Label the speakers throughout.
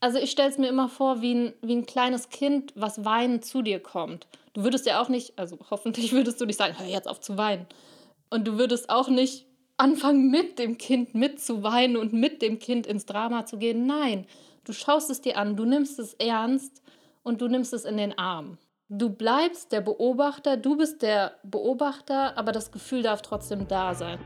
Speaker 1: Also ich stelle es mir immer vor, wie ein, wie ein kleines Kind, was weinend zu dir kommt. Du würdest ja auch nicht, also hoffentlich würdest du nicht sagen, hör jetzt auf zu weinen. Und du würdest auch nicht anfangen, mit dem Kind mitzuweinen und mit dem Kind ins Drama zu gehen. Nein, du schaust es dir an, du nimmst es ernst und du nimmst es in den Arm. Du bleibst der Beobachter, du bist der Beobachter, aber das Gefühl darf trotzdem da sein.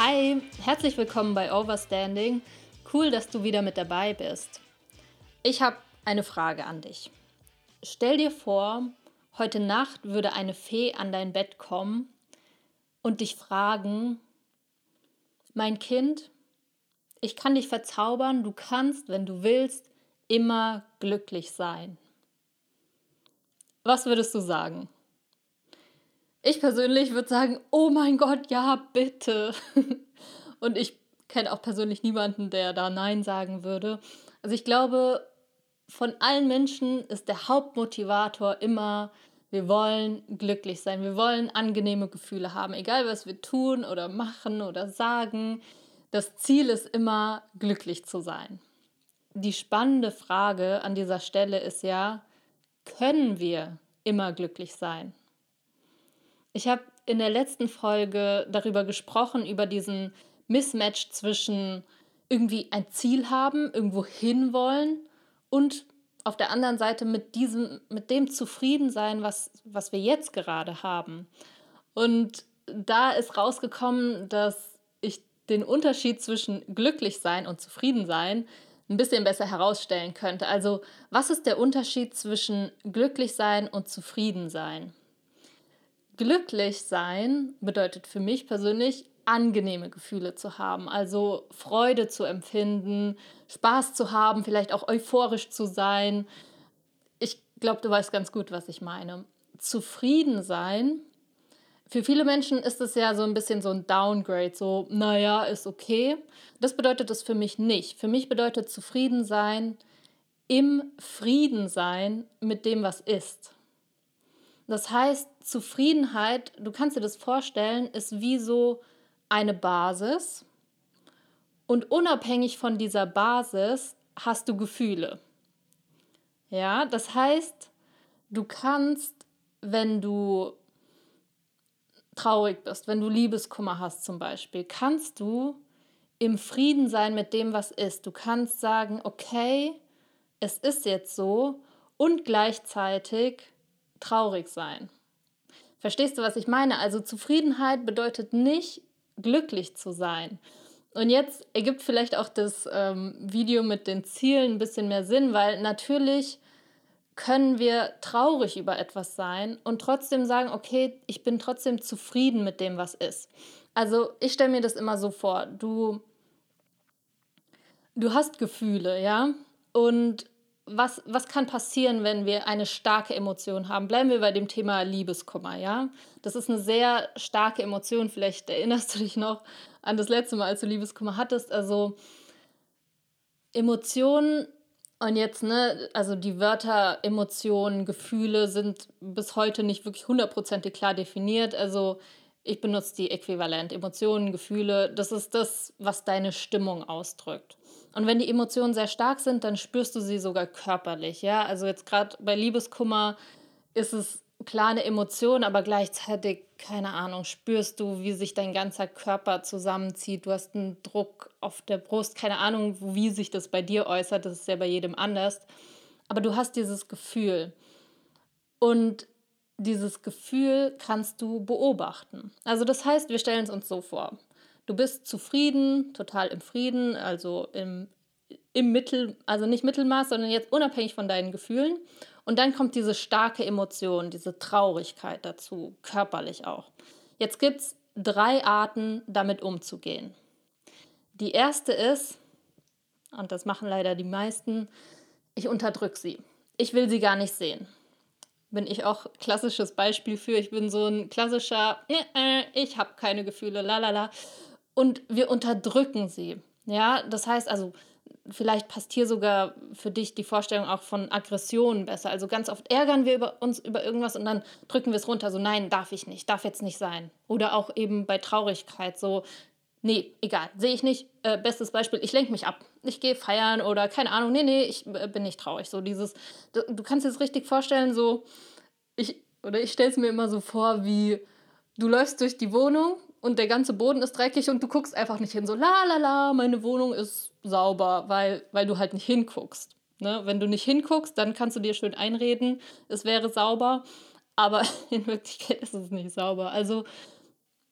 Speaker 1: Hi, herzlich willkommen bei Overstanding. Cool, dass du wieder mit dabei bist. Ich habe eine Frage an dich. Stell dir vor, heute Nacht würde eine Fee an dein Bett kommen und dich fragen, mein Kind, ich kann dich verzaubern, du kannst, wenn du willst, immer glücklich sein. Was würdest du sagen? Ich persönlich würde sagen, oh mein Gott, ja, bitte. Und ich kenne auch persönlich niemanden, der da Nein sagen würde. Also ich glaube, von allen Menschen ist der Hauptmotivator immer, wir wollen glücklich sein, wir wollen angenehme Gefühle haben, egal was wir tun oder machen oder sagen. Das Ziel ist immer, glücklich zu sein. Die spannende Frage an dieser Stelle ist ja, können wir immer glücklich sein? Ich habe in der letzten Folge darüber gesprochen, über diesen Mismatch zwischen irgendwie ein Ziel haben, irgendwo hinwollen und auf der anderen Seite mit diesem, mit dem zufrieden sein, was, was wir jetzt gerade haben. Und da ist rausgekommen, dass ich den Unterschied zwischen glücklich sein und zufrieden sein ein bisschen besser herausstellen könnte. Also, was ist der Unterschied zwischen glücklich sein und zufrieden sein? Glücklich sein bedeutet für mich persönlich, angenehme Gefühle zu haben, also Freude zu empfinden, Spaß zu haben, vielleicht auch euphorisch zu sein. Ich glaube, du weißt ganz gut, was ich meine. Zufrieden sein. Für viele Menschen ist es ja so ein bisschen so ein Downgrade, so, naja, ist okay. Das bedeutet es für mich nicht. Für mich bedeutet zufrieden sein, im Frieden sein mit dem, was ist. Das heißt, Zufriedenheit, du kannst dir das vorstellen, ist wie so eine Basis. Und unabhängig von dieser Basis hast du Gefühle. Ja, das heißt, du kannst, wenn du traurig bist, wenn du Liebeskummer hast zum Beispiel, kannst du im Frieden sein mit dem, was ist. Du kannst sagen, okay, es ist jetzt so und gleichzeitig traurig sein. Verstehst du, was ich meine? Also Zufriedenheit bedeutet nicht glücklich zu sein. Und jetzt ergibt vielleicht auch das ähm, Video mit den Zielen ein bisschen mehr Sinn, weil natürlich können wir traurig über etwas sein und trotzdem sagen, okay, ich bin trotzdem zufrieden mit dem, was ist. Also ich stelle mir das immer so vor, du, du hast Gefühle, ja, und was, was kann passieren, wenn wir eine starke Emotion haben? Bleiben wir bei dem Thema Liebeskummer, ja? Das ist eine sehr starke Emotion. Vielleicht erinnerst du dich noch an das letzte Mal, als du Liebeskummer hattest. Also Emotionen und jetzt, ne, also die Wörter Emotionen, Gefühle sind bis heute nicht wirklich hundertprozentig klar definiert. Also ich benutze die Äquivalent. Emotionen, Gefühle, das ist das, was deine Stimmung ausdrückt. Und wenn die Emotionen sehr stark sind, dann spürst du sie sogar körperlich. Ja, also jetzt gerade bei Liebeskummer ist es klar eine Emotion, aber gleichzeitig, keine Ahnung, spürst du, wie sich dein ganzer Körper zusammenzieht. Du hast einen Druck auf der Brust, keine Ahnung, wie sich das bei dir äußert. Das ist ja bei jedem anders. Aber du hast dieses Gefühl. Und dieses Gefühl kannst du beobachten. Also das heißt, wir stellen es uns so vor. Du bist zufrieden, total im Frieden, also im, im Mittel, also nicht Mittelmaß, sondern jetzt unabhängig von deinen Gefühlen. Und dann kommt diese starke Emotion, diese Traurigkeit dazu, körperlich auch. Jetzt gibt es drei Arten, damit umzugehen. Die erste ist, und das machen leider die meisten, ich unterdrücke sie. Ich will sie gar nicht sehen. Bin ich auch klassisches Beispiel für. Ich bin so ein klassischer, äh, ich habe keine Gefühle, lalala. Und wir unterdrücken sie. Ja, das heißt also, vielleicht passt hier sogar für dich die Vorstellung auch von Aggressionen besser. Also ganz oft ärgern wir über uns über irgendwas und dann drücken wir es runter, so nein, darf ich nicht, darf jetzt nicht sein. Oder auch eben bei Traurigkeit, so nee, egal, sehe ich nicht. Äh, bestes Beispiel, ich lenke mich ab. Ich gehe feiern oder keine Ahnung, nee, nee, ich äh, bin nicht traurig. So dieses, du, du kannst dir das richtig vorstellen, so, ich, oder ich stelle es mir immer so vor, wie du läufst durch die Wohnung und der ganze Boden ist dreckig und du guckst einfach nicht hin. So, la la la, meine Wohnung ist sauber, weil, weil du halt nicht hinguckst. Ne? Wenn du nicht hinguckst, dann kannst du dir schön einreden, es wäre sauber, aber in Wirklichkeit ist es nicht sauber. Also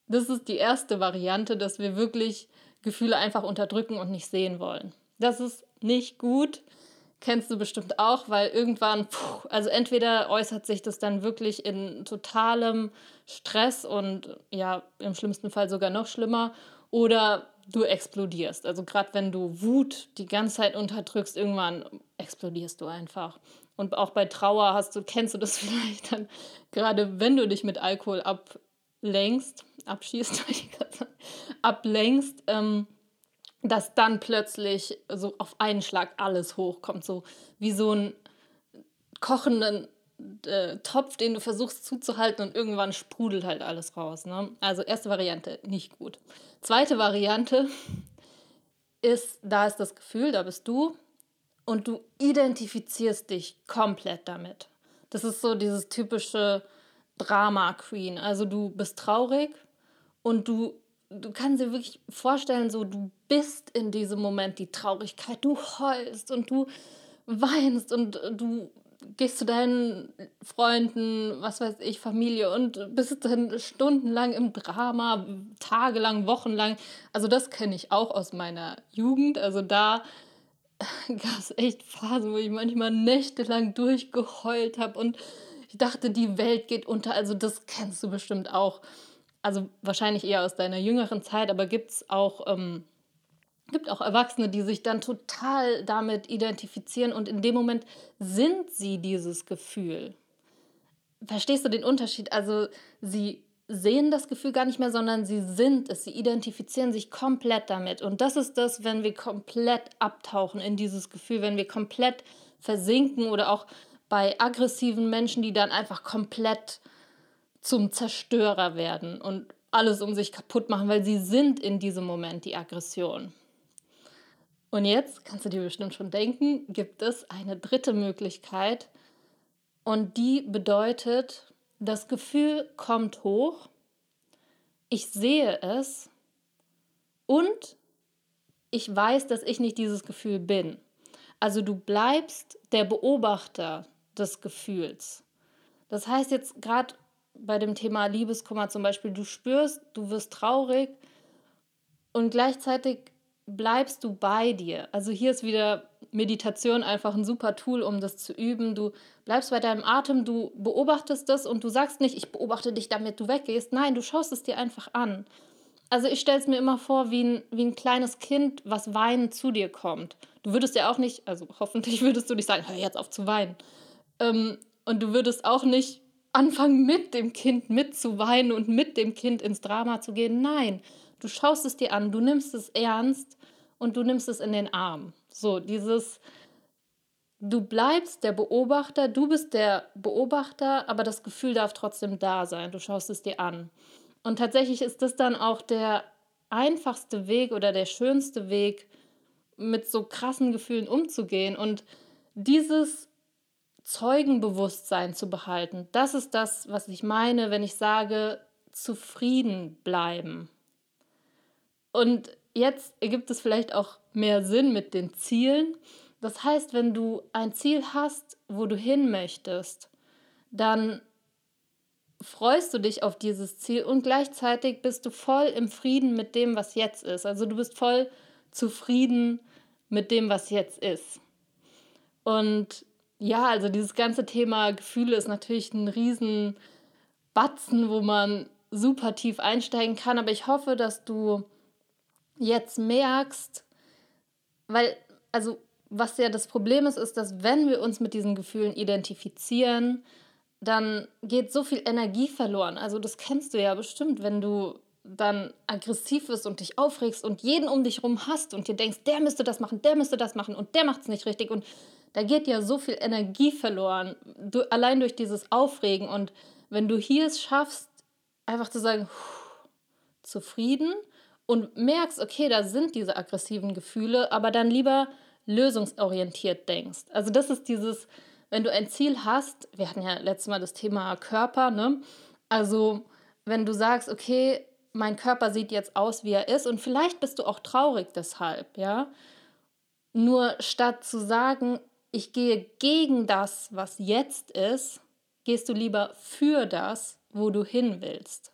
Speaker 1: das ist die erste Variante, dass wir wirklich Gefühle einfach unterdrücken und nicht sehen wollen. Das ist nicht gut. Kennst du bestimmt auch, weil irgendwann, puh, also entweder äußert sich das dann wirklich in totalem Stress und ja, im schlimmsten Fall sogar noch schlimmer, oder du explodierst. Also gerade wenn du Wut die ganze Zeit unterdrückst, irgendwann explodierst du einfach. Und auch bei Trauer hast du, kennst du das vielleicht dann, gerade wenn du dich mit Alkohol ablenkst, abschießt, ablenkst, ähm, dass dann plötzlich so auf einen Schlag alles hochkommt, so wie so ein kochenden äh, Topf, den du versuchst zuzuhalten und irgendwann sprudelt halt alles raus. Ne? Also erste Variante, nicht gut. Zweite Variante ist, da ist das Gefühl, da bist du und du identifizierst dich komplett damit. Das ist so dieses typische Drama Queen. Also du bist traurig und du du kannst dir wirklich vorstellen, so du bist in diesem Moment die Traurigkeit, du heulst und du weinst und du gehst zu deinen Freunden, was weiß ich, Familie und bist dann stundenlang im Drama, tagelang, wochenlang. Also das kenne ich auch aus meiner Jugend. Also da gab es echt Phasen, wo ich manchmal nächtelang durchgeheult habe und dachte, die Welt geht unter. Also das kennst du bestimmt auch. Also wahrscheinlich eher aus deiner jüngeren Zeit, aber gibt es auch ähm, auch Erwachsene, die sich dann total damit identifizieren und in dem Moment sind sie dieses Gefühl. Verstehst du den Unterschied? Also sie sehen das Gefühl gar nicht mehr, sondern sie sind es, sie identifizieren sich komplett damit. Und das ist das, wenn wir komplett abtauchen in dieses Gefühl, wenn wir komplett versinken oder auch bei aggressiven Menschen, die dann einfach komplett zum Zerstörer werden und alles um sich kaputt machen, weil sie sind in diesem Moment die Aggression. Und jetzt kannst du dir bestimmt schon denken, gibt es eine dritte Möglichkeit. Und die bedeutet, das Gefühl kommt hoch, ich sehe es und ich weiß, dass ich nicht dieses Gefühl bin. Also du bleibst der Beobachter des Gefühls. Das heißt jetzt gerade bei dem Thema Liebeskummer zum Beispiel, du spürst, du wirst traurig und gleichzeitig bleibst du bei dir. Also hier ist wieder Meditation einfach ein super Tool, um das zu üben. Du bleibst bei deinem Atem, du beobachtest das und du sagst nicht, ich beobachte dich, damit du weggehst. Nein, du schaust es dir einfach an. Also ich stelle es mir immer vor, wie ein, wie ein kleines Kind, was weinend zu dir kommt. Du würdest ja auch nicht, also hoffentlich würdest du nicht sagen, hör jetzt auf zu weinen. Ähm, und du würdest auch nicht anfangen, mit dem Kind mitzuweinen und mit dem Kind ins Drama zu gehen. Nein, Du schaust es dir an, du nimmst es ernst und du nimmst es in den Arm. So, dieses, du bleibst der Beobachter, du bist der Beobachter, aber das Gefühl darf trotzdem da sein. Du schaust es dir an. Und tatsächlich ist das dann auch der einfachste Weg oder der schönste Weg, mit so krassen Gefühlen umzugehen. Und dieses Zeugenbewusstsein zu behalten, das ist das, was ich meine, wenn ich sage, zufrieden bleiben. Und jetzt ergibt es vielleicht auch mehr Sinn mit den Zielen. Das heißt, wenn du ein Ziel hast, wo du hin möchtest, dann freust du dich auf dieses Ziel und gleichzeitig bist du voll im Frieden mit dem, was jetzt ist. Also du bist voll zufrieden mit dem, was jetzt ist. Und ja, also dieses ganze Thema Gefühle ist natürlich ein riesen Batzen, wo man super tief einsteigen kann, aber ich hoffe, dass du jetzt merkst, weil, also was ja das Problem ist, ist, dass wenn wir uns mit diesen Gefühlen identifizieren, dann geht so viel Energie verloren. Also das kennst du ja bestimmt, wenn du dann aggressiv bist und dich aufregst und jeden um dich rum hast und dir denkst, der müsste das machen, der müsste das machen und der macht es nicht richtig. Und da geht ja so viel Energie verloren, du, allein durch dieses Aufregen. Und wenn du hier es schaffst, einfach zu sagen, zufrieden und merkst, okay, da sind diese aggressiven Gefühle, aber dann lieber lösungsorientiert denkst. Also das ist dieses, wenn du ein Ziel hast, wir hatten ja letztes Mal das Thema Körper, ne? Also wenn du sagst, okay, mein Körper sieht jetzt aus, wie er ist und vielleicht bist du auch traurig deshalb, ja? Nur statt zu sagen, ich gehe gegen das, was jetzt ist, gehst du lieber für das, wo du hin willst.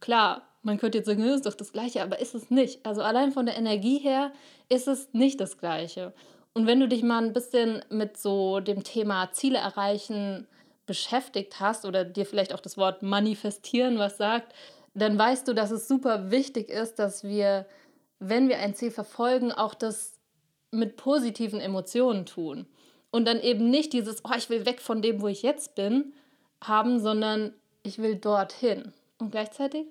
Speaker 1: Klar, man könnte jetzt sagen, das ist doch das Gleiche, aber ist es nicht. Also allein von der Energie her ist es nicht das Gleiche. Und wenn du dich mal ein bisschen mit so dem Thema Ziele erreichen beschäftigt hast oder dir vielleicht auch das Wort manifestieren was sagt, dann weißt du, dass es super wichtig ist, dass wir, wenn wir ein Ziel verfolgen, auch das mit positiven Emotionen tun. Und dann eben nicht dieses, oh, ich will weg von dem, wo ich jetzt bin, haben, sondern ich will dorthin. Und gleichzeitig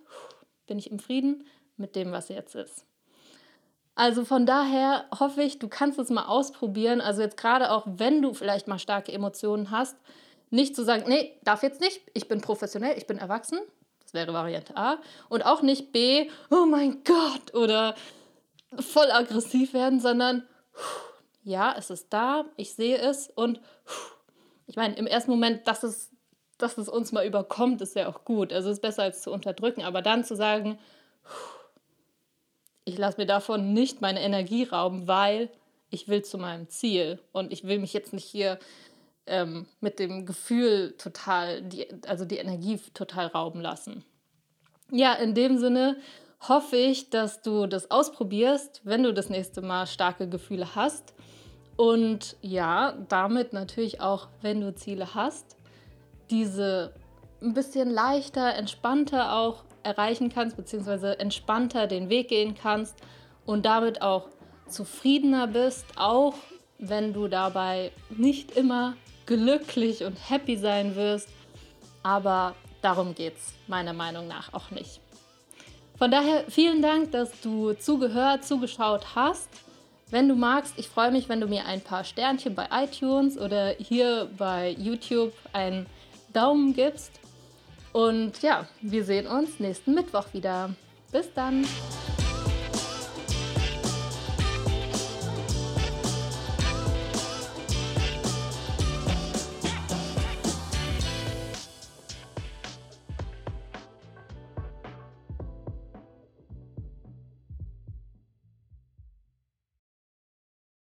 Speaker 1: bin ich im Frieden mit dem, was jetzt ist. Also von daher hoffe ich, du kannst es mal ausprobieren. Also jetzt gerade auch, wenn du vielleicht mal starke Emotionen hast, nicht zu sagen, nee, darf jetzt nicht, ich bin professionell, ich bin erwachsen. Das wäre Variante A. Und auch nicht B, oh mein Gott, oder voll aggressiv werden, sondern ja, es ist da, ich sehe es und ich meine, im ersten Moment, dass es, dass es uns mal überkommt, ist ja auch gut. Also es ist besser als zu unterdrücken, aber dann zu sagen, ich lasse mir davon nicht meine Energie rauben, weil ich will zu meinem Ziel und ich will mich jetzt nicht hier ähm, mit dem Gefühl total, die, also die Energie total rauben lassen. Ja, in dem Sinne hoffe ich, dass du das ausprobierst, wenn du das nächste Mal starke Gefühle hast. Und ja, damit natürlich auch, wenn du Ziele hast, diese ein bisschen leichter, entspannter auch erreichen kannst, beziehungsweise entspannter den Weg gehen kannst und damit auch zufriedener bist, auch wenn du dabei nicht immer glücklich und happy sein wirst. Aber darum geht es meiner Meinung nach auch nicht. Von daher vielen Dank, dass du zugehört, zugeschaut hast. Wenn du magst, ich freue mich, wenn du mir ein paar Sternchen bei iTunes oder hier bei YouTube einen Daumen gibst. Und ja, wir sehen uns nächsten Mittwoch wieder. Bis dann.